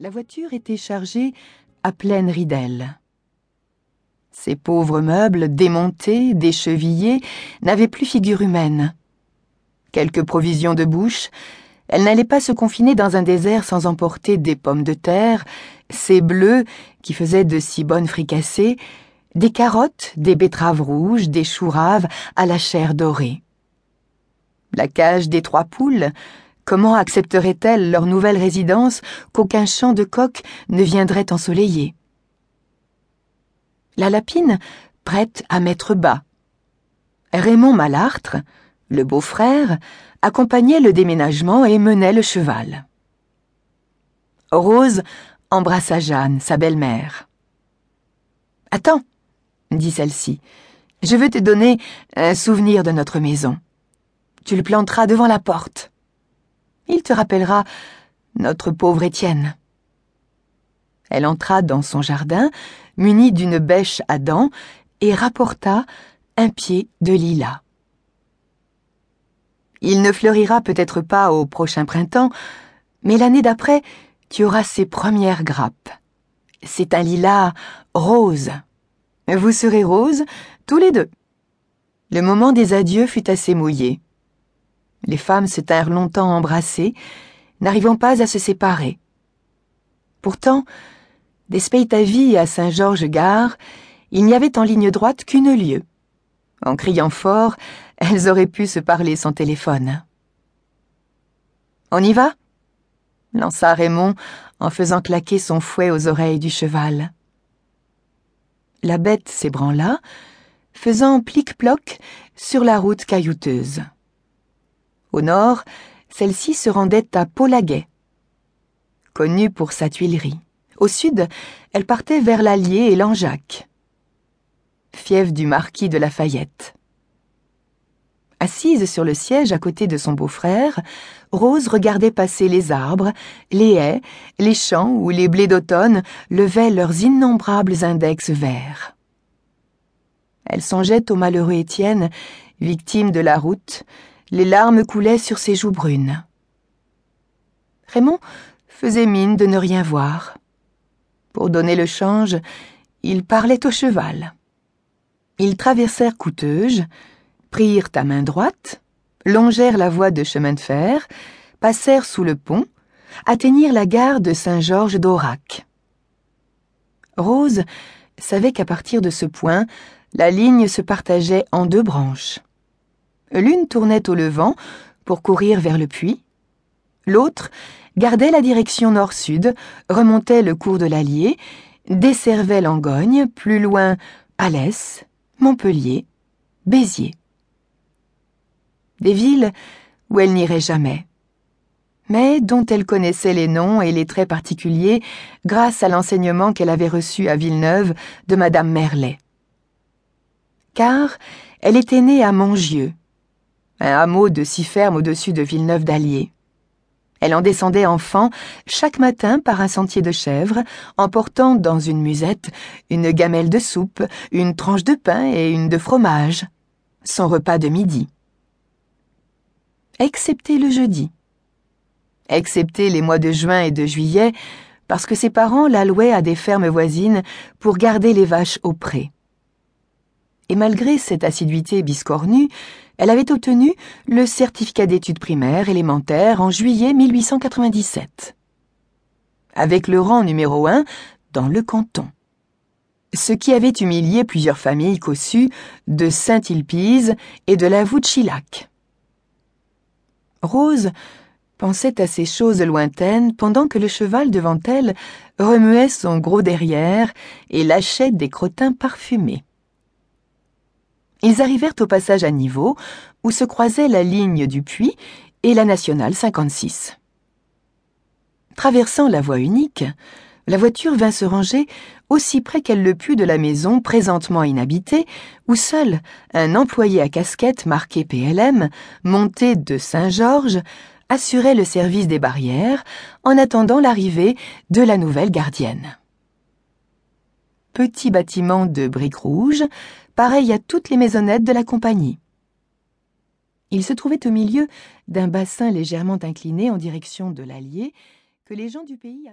La voiture était chargée à pleine ridelle. Ces pauvres meubles, démontés, déchevillés, n'avaient plus figure humaine. Quelques provisions de bouche, elle n'allait pas se confiner dans un désert sans emporter des pommes de terre, ces bleus qui faisaient de si bonnes fricassées, des carottes, des betteraves rouges, des choux raves à la chair dorée. La cage des trois poules, comment accepteraient-elles leur nouvelle résidence qu'aucun champ de coq ne viendrait ensoleiller? La lapine, prête à mettre bas. Raymond Malartre, le beau-frère, accompagnait le déménagement et menait le cheval. Rose embrassa Jeanne, sa belle-mère. Attends, dit celle-ci, je veux te donner un souvenir de notre maison. Tu le planteras devant la porte. Il te rappellera notre pauvre Étienne. Elle entra dans son jardin, munie d'une bêche à dents, et rapporta un pied de lilas. Il ne fleurira peut-être pas au prochain printemps, mais l'année d'après, tu auras ses premières grappes. C'est un lilas rose. Vous serez roses, tous les deux. Le moment des adieux fut assez mouillé. Les femmes se tinrent longtemps embrassées, n'arrivant pas à se séparer. Pourtant, d'Espeitavie à Saint-Georges-Gare, il n'y avait en ligne droite qu'une lieue. En criant fort, elles auraient pu se parler sans téléphone. On y va? lança Raymond en faisant claquer son fouet aux oreilles du cheval. La bête s'ébranla, faisant plic-ploc sur la route caillouteuse. Au nord, celle-ci se rendait à Polaguet, connue pour sa tuilerie. Au sud, elle partait vers l'Allier et l'Anjac, fief du marquis de Lafayette. Assise sur le siège à côté de son beau-frère, Rose regardait passer les arbres, les haies, les champs où les blés d'automne levaient leurs innombrables index verts. Elle songeait au malheureux Étienne, victime de la route, les larmes coulaient sur ses joues brunes. Raymond faisait mine de ne rien voir. Pour donner le change, il parlait au cheval. Ils traversèrent Couteuge, prirent à main droite, longèrent la voie de chemin de fer, passèrent sous le pont, atteignirent la gare de Saint-Georges d'Aurac. Rose savait qu'à partir de ce point, la ligne se partageait en deux branches. L'une tournait au levant pour courir vers le puits, l'autre gardait la direction nord-sud, remontait le cours de l'Allier, desservait Langogne, plus loin Alès, Montpellier, Béziers des villes où elle n'irait jamais, mais dont elle connaissait les noms et les traits particuliers grâce à l'enseignement qu'elle avait reçu à Villeneuve de Madame Merlet. Car elle était née à Mongieux, un hameau de si ferme au-dessus de Villeneuve d'Allier. Elle en descendait enfant chaque matin par un sentier de chèvre, emportant dans une musette une gamelle de soupe, une tranche de pain et une de fromage, son repas de midi excepté le jeudi. Excepté les mois de juin et de juillet, parce que ses parents l'allouaient à des fermes voisines pour garder les vaches au pré. Et malgré cette assiduité biscornue, elle avait obtenu le certificat d'études primaires élémentaires en juillet 1897. Avec le rang numéro un dans le canton. Ce qui avait humilié plusieurs familles cossues de Saint-Ilpise et de la Vouchilac. Rose pensait à ces choses lointaines pendant que le cheval devant elle remuait son gros derrière et lâchait des crottins parfumés. Ils arrivèrent au passage à niveau où se croisait la ligne du puits et la nationale 56. Traversant la voie unique, la voiture vint se ranger aussi près qu'elle le put de la maison présentement inhabitée, où seul un employé à casquette marqué PLM, monté de Saint-Georges, assurait le service des barrières en attendant l'arrivée de la nouvelle gardienne. Petit bâtiment de briques rouges, pareil à toutes les maisonnettes de la compagnie. Il se trouvait au milieu d'un bassin légèrement incliné en direction de l'Allier que les gens du pays